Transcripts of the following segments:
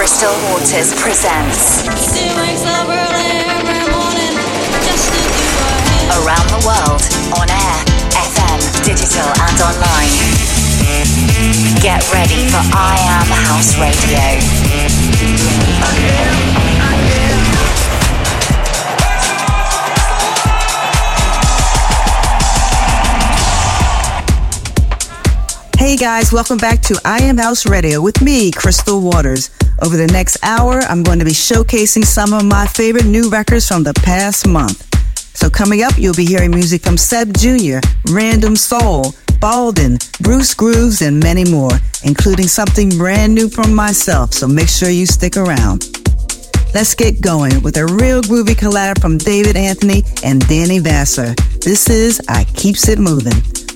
Crystal Waters presents Around the World on air, FM, digital and online. Get ready for I Am House Radio. Hey guys, welcome back to I Am House Radio with me, Crystal Waters. Over the next hour, I'm going to be showcasing some of my favorite new records from the past month. So coming up, you'll be hearing music from Seb Jr., Random Soul, Balden, Bruce Grooves, and many more, including something brand new from myself, so make sure you stick around. Let's get going with a real groovy collab from David Anthony and Danny Vassar. This is I Keeps It Moving.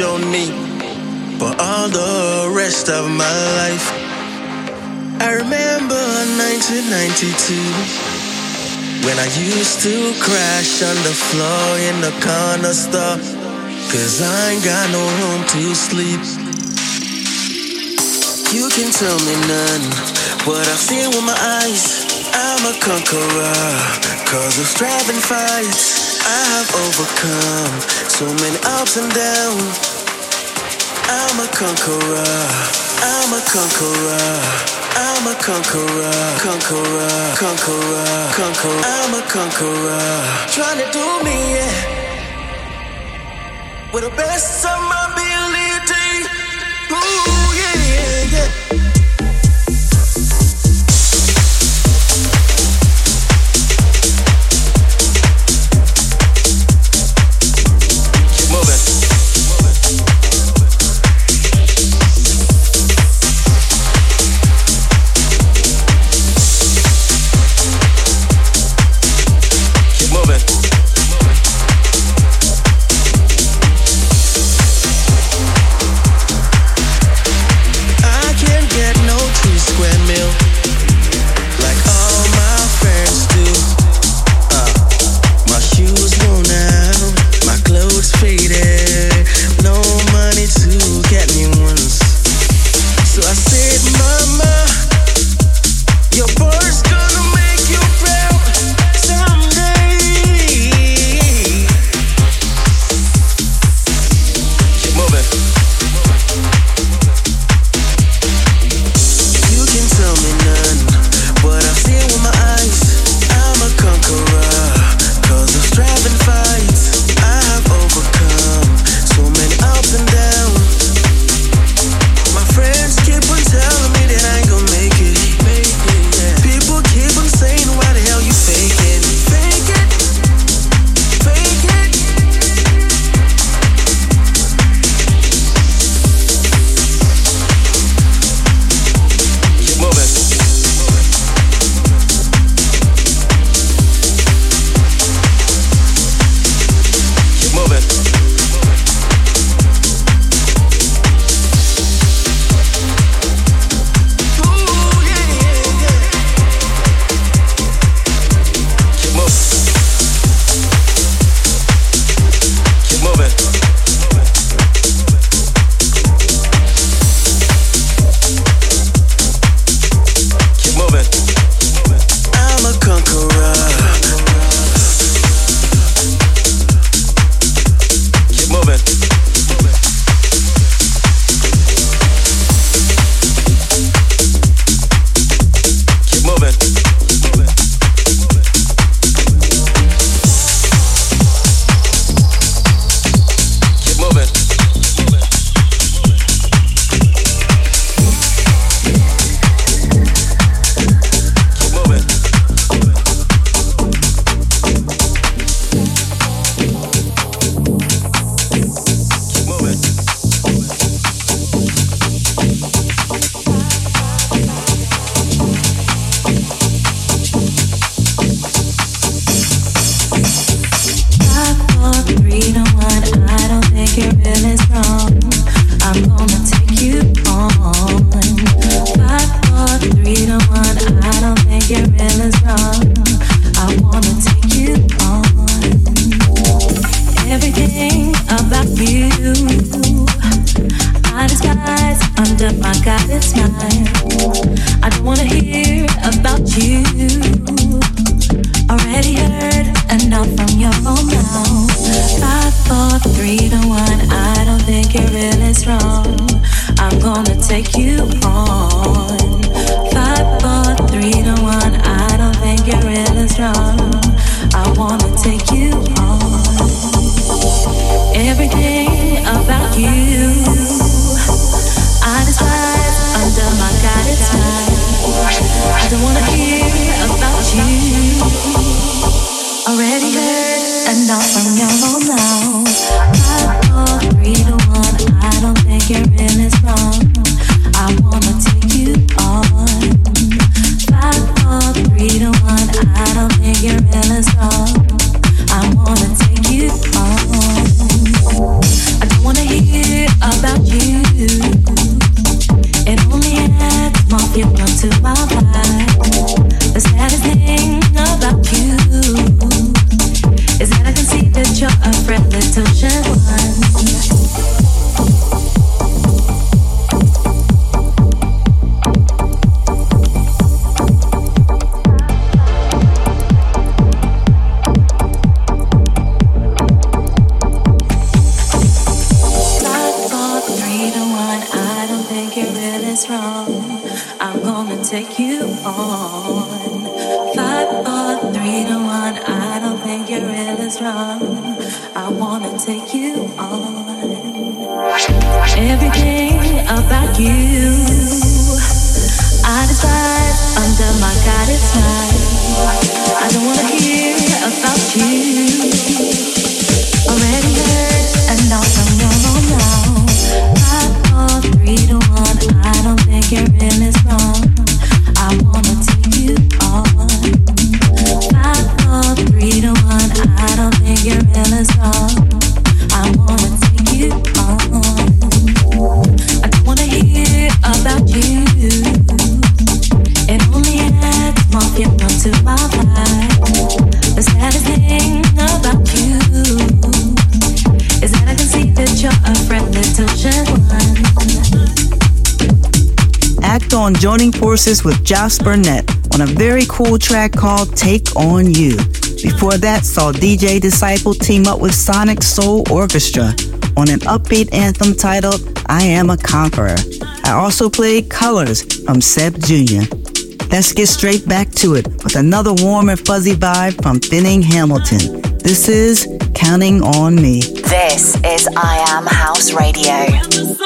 But for all the rest of my life. I remember 1992 when I used to crash on the floor in the corner store. Cause I ain't got no room to sleep. You can tell me none, what I've seen with my eyes. I'm a conqueror, cause of striving fights. I have overcome so many ups and downs. I'm a conqueror. I'm a conqueror. I'm a conqueror. Conqueror. Conqueror. Conqueror. I'm a conqueror. Trying to do me yeah. with the best of my ability. Ooh yeah yeah yeah. joining forces with Josh Burnett on a very cool track called Take On You. Before that, saw DJ Disciple team up with Sonic Soul Orchestra on an upbeat anthem titled I Am a Conqueror. I also played Colors from Seb Jr. Let's get straight back to it with another warm and fuzzy vibe from Finning Hamilton. This is Counting on Me. This is I Am House Radio.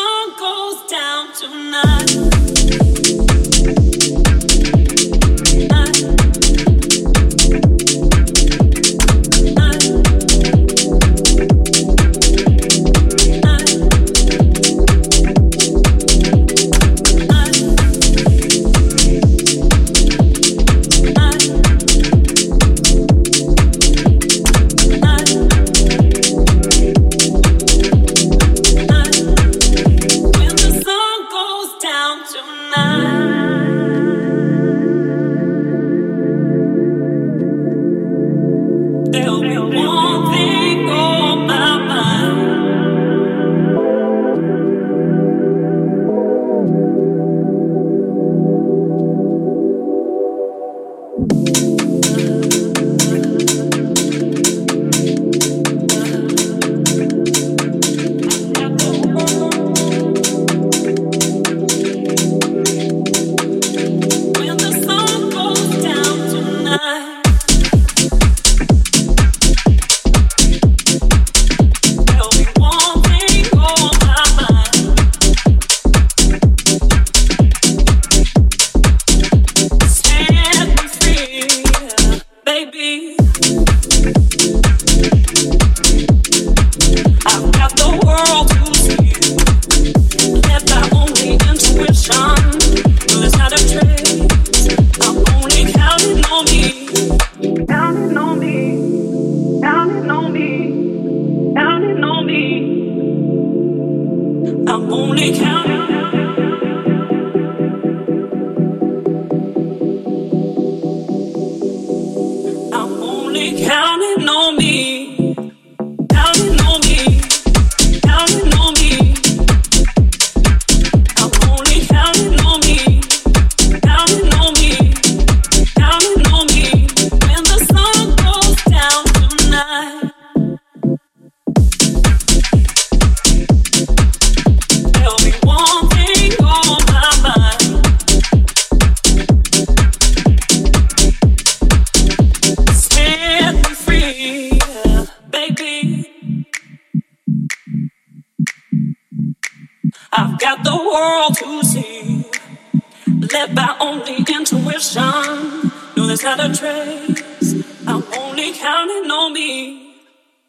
only intuition. No, there's not a trace. I'm only counting on me.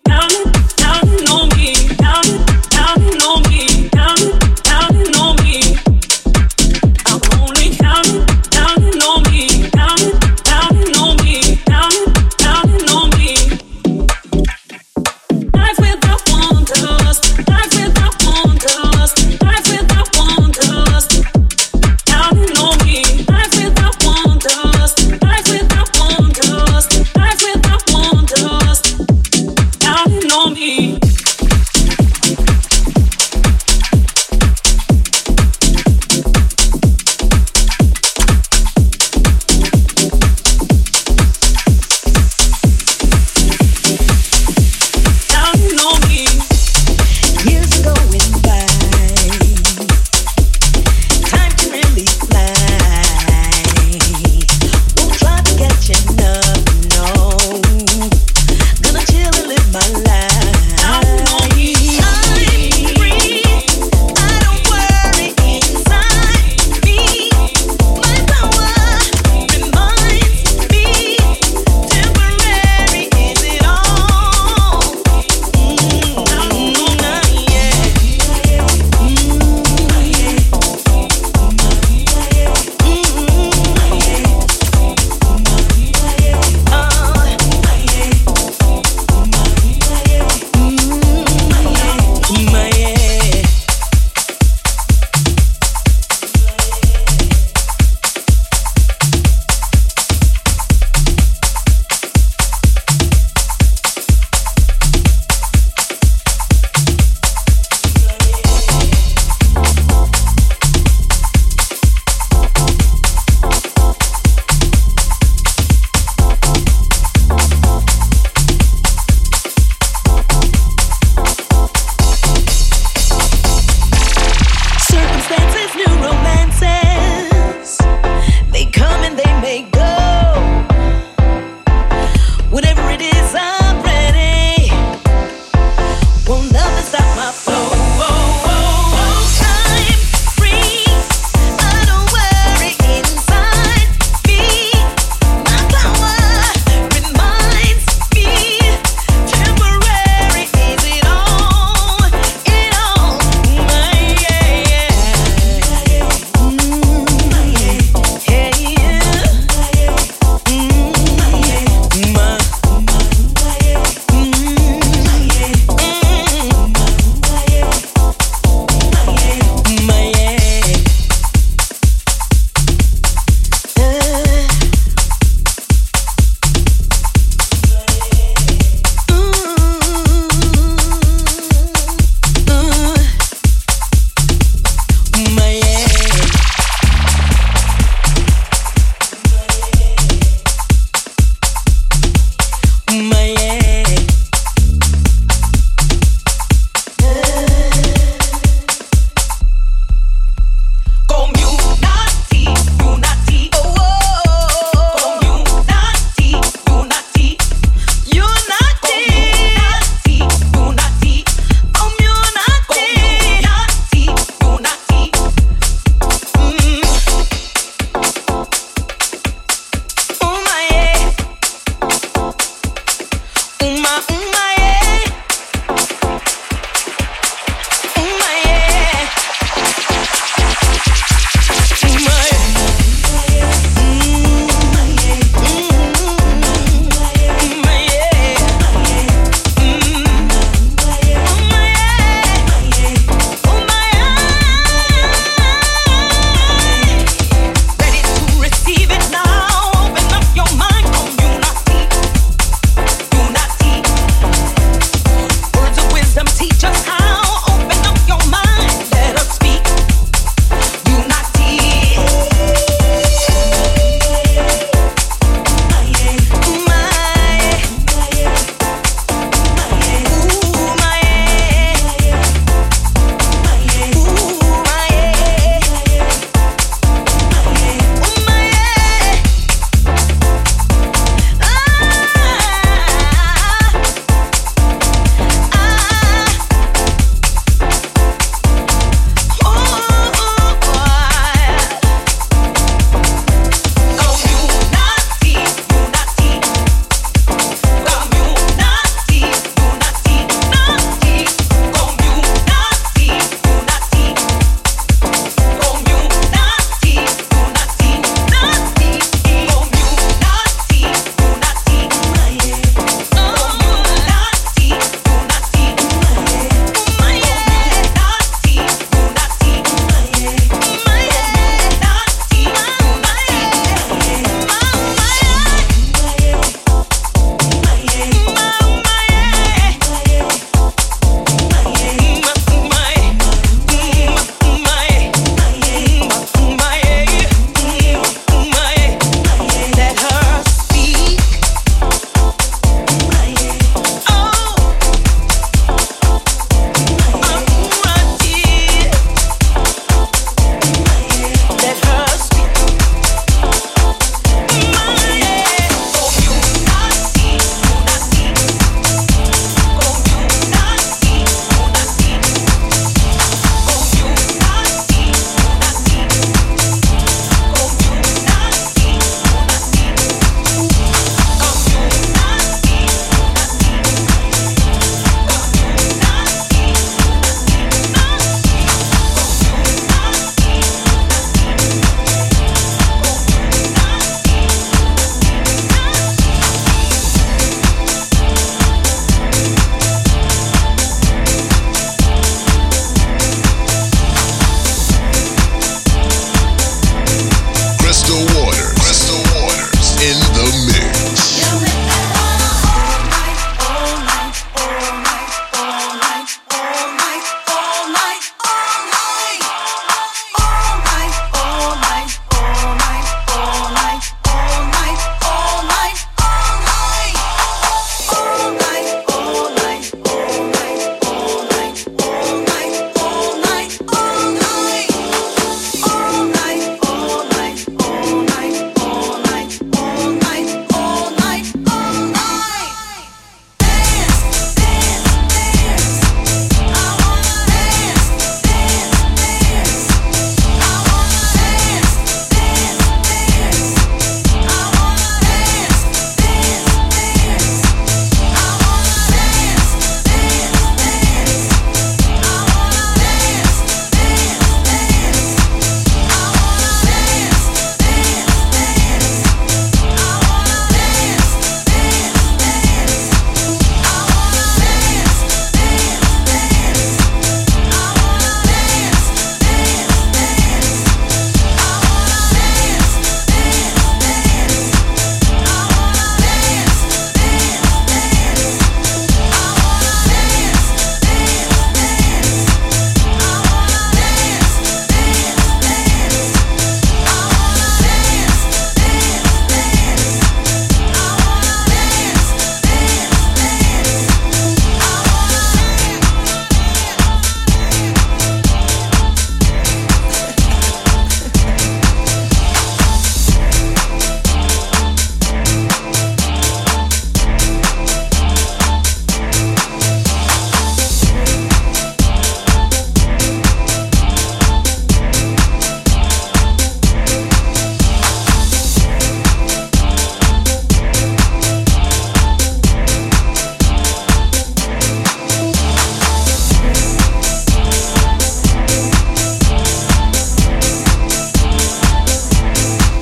Counting, counting on me. Counting, counting on me. Counting.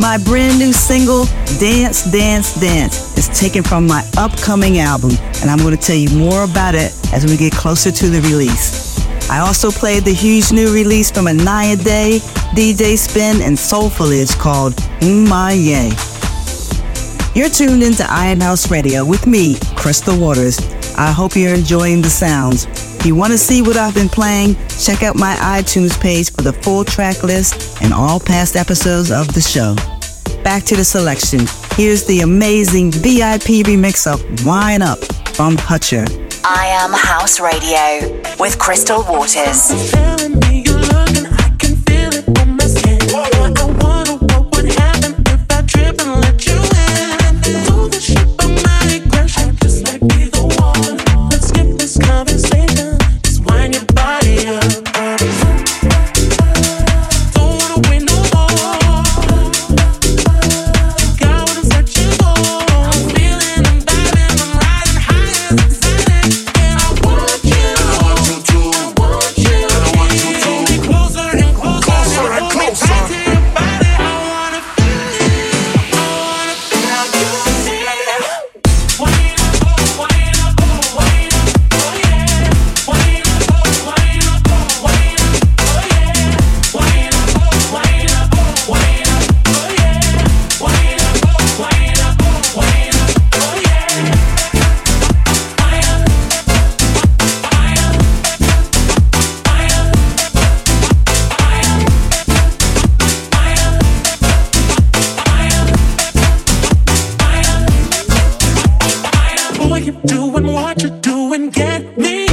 My brand new single, Dance, Dance, Dance, is taken from my upcoming album, and I'm going to tell you more about it as we get closer to the release. I also played the huge new release from Inaya Day, DJ Spen, and Soulfully called Umaye. You're tuned into I Am House Radio with me, Crystal Waters. I hope you're enjoying the sounds. If you want to see what I've been playing, check out my iTunes page for the full track list and all past episodes of the show back to the selection. Here's the amazing VIP remix of Wine Up from Hutcher. I am House Radio with Crystal Waters. me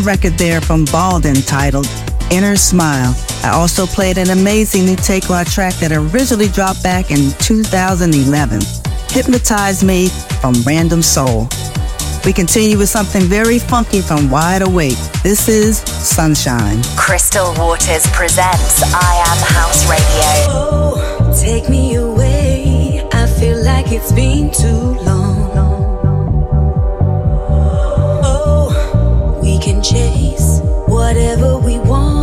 time record there from Balden titled Inner Smile. I also played an amazing new Take On track that originally dropped back in 2011, Hypnotize Me from Random Soul. We continue with something very funky from Wide Awake. This is Sunshine. Crystal Waters presents I Am House Radio. Oh, take me away. I feel like it's been too long. Chase whatever we be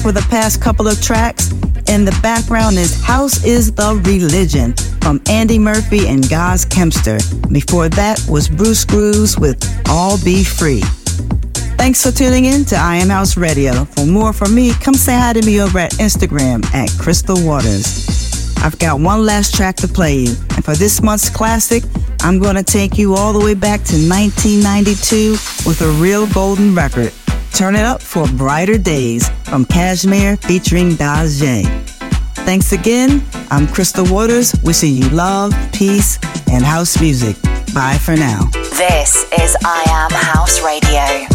for the past couple of tracks. In the background is House is the Religion from Andy Murphy and Gaz Kempster. Before that was Bruce Grooves with All Be Free. Thanks for tuning in to I Am House Radio. For more from me, come say hi to me over at Instagram at Crystal Waters. I've got one last track to play you, and for this month's classic, I'm going to take you all the way back to 1992 with a real golden record. Turn it up for brighter days from Cajmere featuring Dajae. Thanks again. I'm Crystal Waters, wishing you love, peace, and house music. Bye for now. This is I Am House Radio.